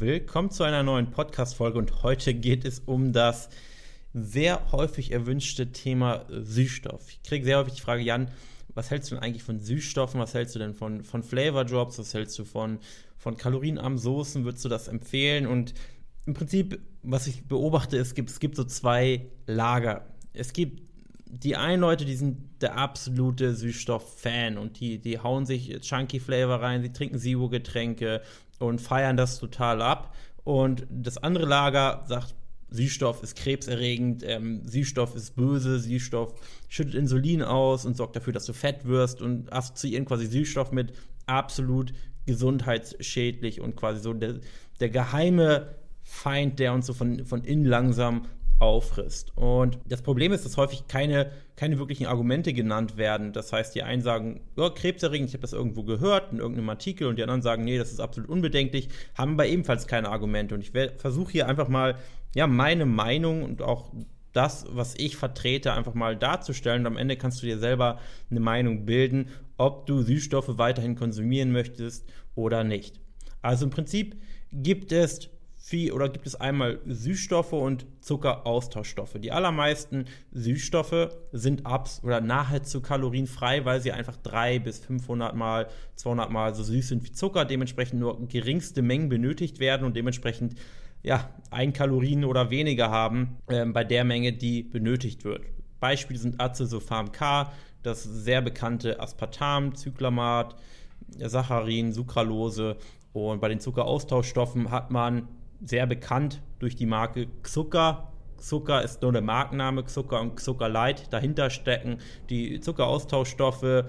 Willkommen zu einer neuen Podcast-Folge und heute geht es um das sehr häufig erwünschte Thema Süßstoff. Ich kriege sehr häufig die Frage, Jan, was hältst du denn eigentlich von Süßstoffen? Was hältst du denn von, von Flavor Drops? Was hältst du von, von kalorienarmen Soßen? Würdest du das empfehlen? Und im Prinzip, was ich beobachte, es gibt, es gibt so zwei Lager. Es gibt die einen Leute, die sind der absolute Süßstoff-Fan und die, die hauen sich Chunky Flavor rein, sie trinken Zero-Getränke und feiern das total ab. Und das andere Lager sagt, Süßstoff ist krebserregend, ähm, Süßstoff ist böse, Süßstoff schüttet Insulin aus und sorgt dafür, dass du fett wirst und assoziieren quasi Süßstoff mit absolut gesundheitsschädlich und quasi so der, der geheime Feind, der uns so von, von innen langsam auffrisst. Und das Problem ist, dass häufig keine, keine wirklichen Argumente genannt werden. Das heißt, die einen sagen, ja, krebserregend, ich habe das irgendwo gehört in irgendeinem Artikel und die anderen sagen, nee, das ist absolut unbedenklich, haben aber ebenfalls keine Argumente. Und ich versuche hier einfach mal, ja, meine Meinung und auch das, was ich vertrete, einfach mal darzustellen. Und am Ende kannst du dir selber eine Meinung bilden, ob du Süßstoffe weiterhin konsumieren möchtest oder nicht. Also im Prinzip gibt es viel oder gibt es einmal Süßstoffe und Zuckeraustauschstoffe. Die allermeisten Süßstoffe sind abs oder nahezu kalorienfrei, weil sie einfach 300 bis 500 mal, 200 mal so süß sind wie Zucker, dementsprechend nur geringste Mengen benötigt werden und dementsprechend ja, ein Kalorien oder weniger haben äh, bei der Menge, die benötigt wird. Beispiele sind Acesulfam K, das sehr bekannte Aspartam, Cyclamat, Saccharin, Sucralose und bei den Zuckeraustauschstoffen hat man sehr bekannt durch die Marke Zucker. Zucker ist nur der Markenname, Zucker und Zucker. Dahinter stecken die Zuckeraustauschstoffe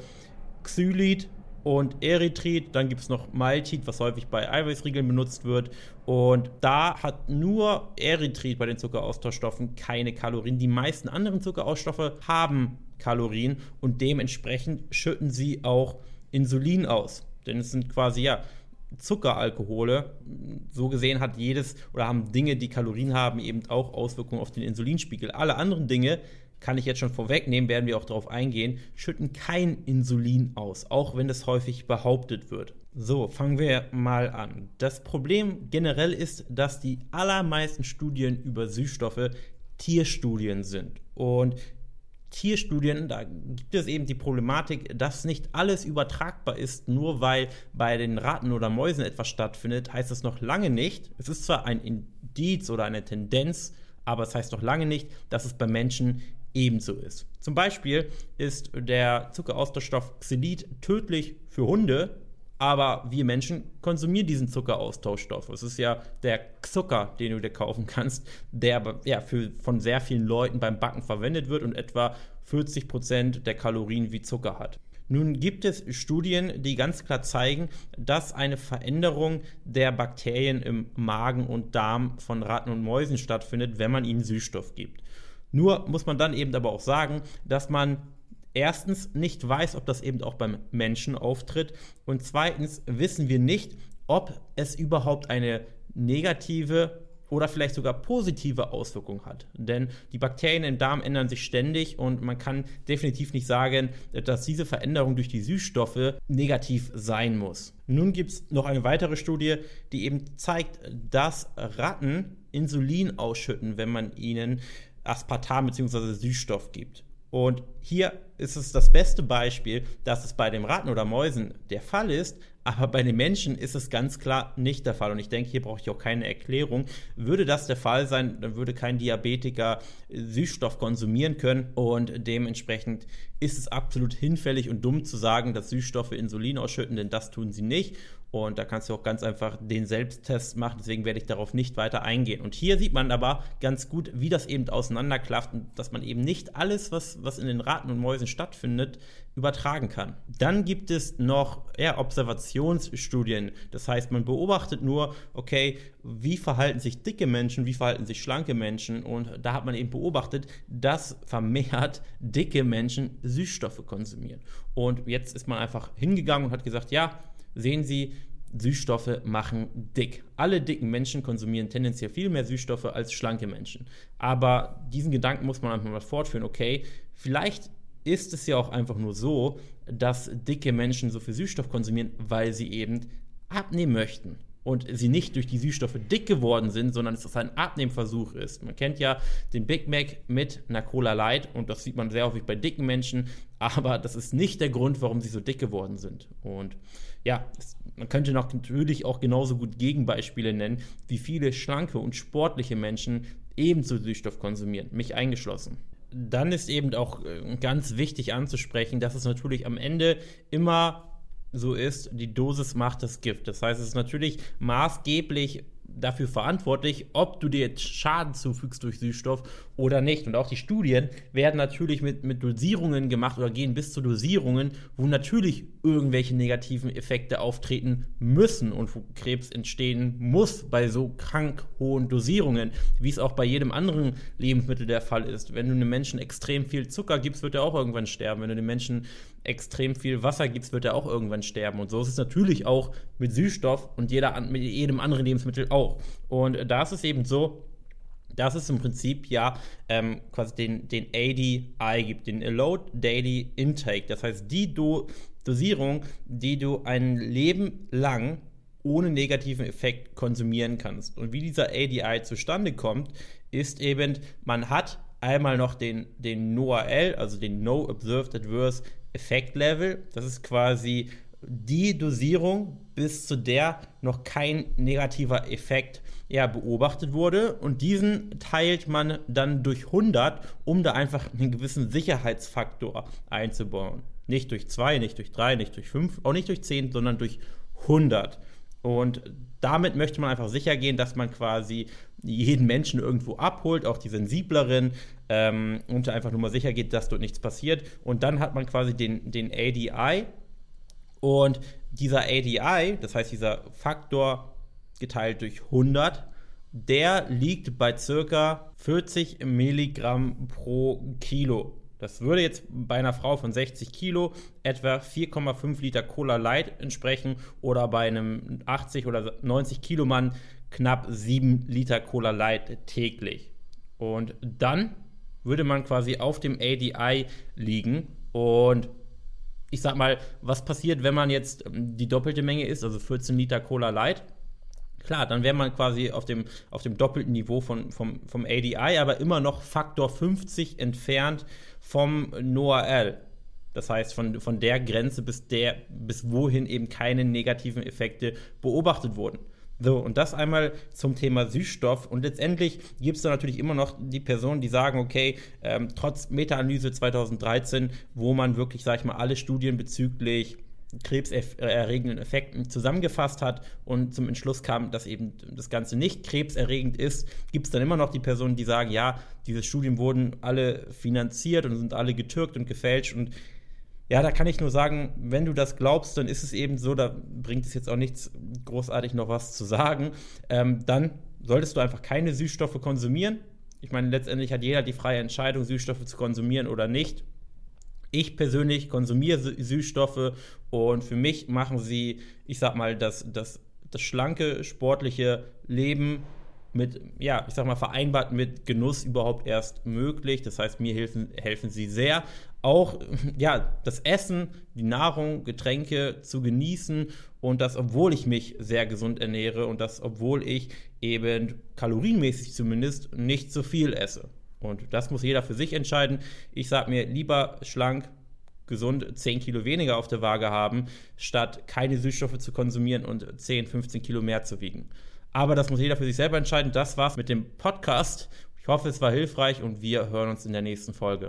Xylit und Erythrit. Dann gibt es noch Maltit, was häufig bei Eiweißriegeln benutzt wird. Und da hat nur Erythrit bei den Zuckeraustauschstoffen keine Kalorien. Die meisten anderen Zuckeraustauschstoffe haben Kalorien und dementsprechend schütten sie auch Insulin aus. Denn es sind quasi ja Zuckeralkohole. So gesehen hat jedes oder haben Dinge, die Kalorien haben, eben auch Auswirkungen auf den Insulinspiegel. Alle anderen Dinge, kann ich jetzt schon vorwegnehmen, werden wir auch darauf eingehen, schütten kein Insulin aus, auch wenn das häufig behauptet wird. So, fangen wir mal an. Das Problem generell ist, dass die allermeisten Studien über Süßstoffe Tierstudien sind. Und Tierstudien, da gibt es eben die Problematik, dass nicht alles übertragbar ist, nur weil bei den Ratten oder Mäusen etwas stattfindet, heißt es noch lange nicht. Es ist zwar ein Indiz oder eine Tendenz, aber es heißt noch lange nicht, dass es bei Menschen ebenso ist. Zum Beispiel ist der Zuckeraustauschstoff Xylit tödlich für Hunde, aber wir Menschen konsumieren diesen Zuckeraustauschstoff. Es ist ja der Zucker, den du dir kaufen kannst, der ja, für, von sehr vielen Leuten beim Backen verwendet wird und etwa 40 Prozent der Kalorien wie Zucker hat. Nun gibt es Studien, die ganz klar zeigen, dass eine Veränderung der Bakterien im Magen und Darm von Ratten und Mäusen stattfindet, wenn man ihnen Süßstoff gibt. Nur muss man dann eben aber auch sagen, dass man erstens nicht weiß, ob das eben auch beim Menschen auftritt und zweitens wissen wir nicht, ob es überhaupt eine negative oder vielleicht sogar positive Auswirkung hat. Denn die Bakterien im Darm ändern sich ständig und man kann definitiv nicht sagen, dass diese Veränderung durch die Süßstoffe negativ sein muss. Nun gibt es noch eine weitere Studie, die eben zeigt, dass Ratten Insulin ausschütten, wenn man ihnen Aspartam bzw. Süßstoff gibt. Und hier ist es das beste Beispiel, dass es bei den Ratten oder Mäusen der Fall ist, aber bei den Menschen ist es ganz klar nicht der Fall. Und ich denke, hier brauche ich auch keine Erklärung. Würde das der Fall sein, dann würde kein Diabetiker Süßstoff konsumieren können. Und dementsprechend ist es absolut hinfällig und dumm zu sagen, dass Süßstoffe Insulin ausschütten, denn das tun sie nicht. Und da kannst du auch ganz einfach den Selbsttest machen. Deswegen werde ich darauf nicht weiter eingehen. Und hier sieht man aber ganz gut, wie das eben auseinanderklafft und dass man eben nicht alles, was, was in den Ratten und Mäusen stattfindet, übertragen kann. Dann gibt es noch ja, Observationsstudien. Das heißt, man beobachtet nur, okay, wie verhalten sich dicke Menschen, wie verhalten sich schlanke Menschen. Und da hat man eben beobachtet, dass vermehrt dicke Menschen Süßstoffe konsumieren. Und jetzt ist man einfach hingegangen und hat gesagt, ja, sehen Sie, Süßstoffe machen dick. Alle dicken Menschen konsumieren tendenziell viel mehr Süßstoffe als schlanke Menschen. Aber diesen Gedanken muss man einfach mal fortführen. Okay, vielleicht ist es ja auch einfach nur so, dass dicke Menschen so viel Süßstoff konsumieren, weil sie eben abnehmen möchten. Und sie nicht durch die Süßstoffe dick geworden sind, sondern es ein Abnehmversuch ist. Man kennt ja den Big Mac mit einer Cola Light und das sieht man sehr häufig bei dicken Menschen, aber das ist nicht der Grund, warum sie so dick geworden sind. Und ja, es, man könnte noch natürlich auch genauso gut Gegenbeispiele nennen, wie viele schlanke und sportliche Menschen ebenso Süßstoff konsumieren, mich eingeschlossen dann ist eben auch äh, ganz wichtig anzusprechen, dass es natürlich am Ende immer so ist, die Dosis macht das Gift. Das heißt, es ist natürlich maßgeblich dafür verantwortlich, ob du dir jetzt Schaden zufügst durch Süßstoff oder nicht. Und auch die Studien werden natürlich mit, mit Dosierungen gemacht oder gehen bis zu Dosierungen, wo natürlich irgendwelche negativen Effekte auftreten müssen und wo Krebs entstehen muss bei so krank hohen Dosierungen, wie es auch bei jedem anderen Lebensmittel der Fall ist. Wenn du einem Menschen extrem viel Zucker gibst, wird er auch irgendwann sterben. Wenn du dem Menschen extrem viel Wasser gibst, wird er auch irgendwann sterben. Und so ist es natürlich auch mit Süßstoff und jeder, mit jedem anderen Lebensmittel auch. Und da ist es eben so, dass es im Prinzip ja ähm, quasi den, den ADI gibt, den Allowed Daily Intake. Das heißt, die Do Dosierung, die du ein Leben lang ohne negativen Effekt konsumieren kannst. Und wie dieser ADI zustande kommt, ist eben, man hat einmal noch den, den NOAL, also den No Observed Adverse Effect Level. Das ist quasi die Dosierung, bis zu der noch kein negativer Effekt ja, beobachtet wurde. Und diesen teilt man dann durch 100, um da einfach einen gewissen Sicherheitsfaktor einzubauen. Nicht durch 2, nicht durch 3, nicht durch 5, auch nicht durch 10, sondern durch 100. Und damit möchte man einfach sicher gehen, dass man quasi jeden Menschen irgendwo abholt, auch die sensibleren, ähm, und einfach nur mal sicher geht, dass dort nichts passiert. Und dann hat man quasi den, den ADI. Und dieser ADI, das heißt dieser Faktor geteilt durch 100, der liegt bei circa 40 Milligramm pro Kilo. Das würde jetzt bei einer Frau von 60 Kilo etwa 4,5 Liter Cola Light entsprechen oder bei einem 80 oder 90 Kilo Mann knapp 7 Liter Cola Light täglich. Und dann würde man quasi auf dem ADI liegen und ich sag mal, was passiert, wenn man jetzt die doppelte Menge isst, also 14 Liter Cola Light? Klar, dann wäre man quasi auf dem, auf dem doppelten Niveau von, vom, vom ADI, aber immer noch Faktor 50 entfernt vom NOAL. Das heißt, von, von der Grenze bis, der, bis wohin eben keine negativen Effekte beobachtet wurden. So, und das einmal zum Thema Süßstoff. Und letztendlich gibt es da natürlich immer noch die Personen, die sagen, okay, ähm, trotz Meta-Analyse 2013, wo man wirklich, sag ich mal, alle Studien bezüglich krebserregenden Effekten zusammengefasst hat und zum Entschluss kam, dass eben das Ganze nicht krebserregend ist, gibt es dann immer noch die Personen, die sagen, ja, diese Studien wurden alle finanziert und sind alle getürkt und gefälscht und ja, da kann ich nur sagen, wenn du das glaubst, dann ist es eben so, da bringt es jetzt auch nichts großartig noch was zu sagen. Ähm, dann solltest du einfach keine Süßstoffe konsumieren. Ich meine, letztendlich hat jeder die freie Entscheidung, Süßstoffe zu konsumieren oder nicht. Ich persönlich konsumiere Süßstoffe und für mich machen sie, ich sag mal, das, das, das schlanke, sportliche Leben mit, ja, ich sag mal, vereinbart mit Genuss überhaupt erst möglich. Das heißt, mir helfen, helfen sie sehr, auch ja, das Essen, die Nahrung, Getränke zu genießen und das, obwohl ich mich sehr gesund ernähre und das, obwohl ich eben kalorienmäßig zumindest nicht zu viel esse. Und das muss jeder für sich entscheiden. Ich sage mir lieber schlank, gesund 10 Kilo weniger auf der Waage haben, statt keine Süßstoffe zu konsumieren und 10, 15 Kilo mehr zu wiegen. Aber das muss jeder für sich selber entscheiden. Das war's mit dem Podcast. Ich hoffe, es war hilfreich und wir hören uns in der nächsten Folge.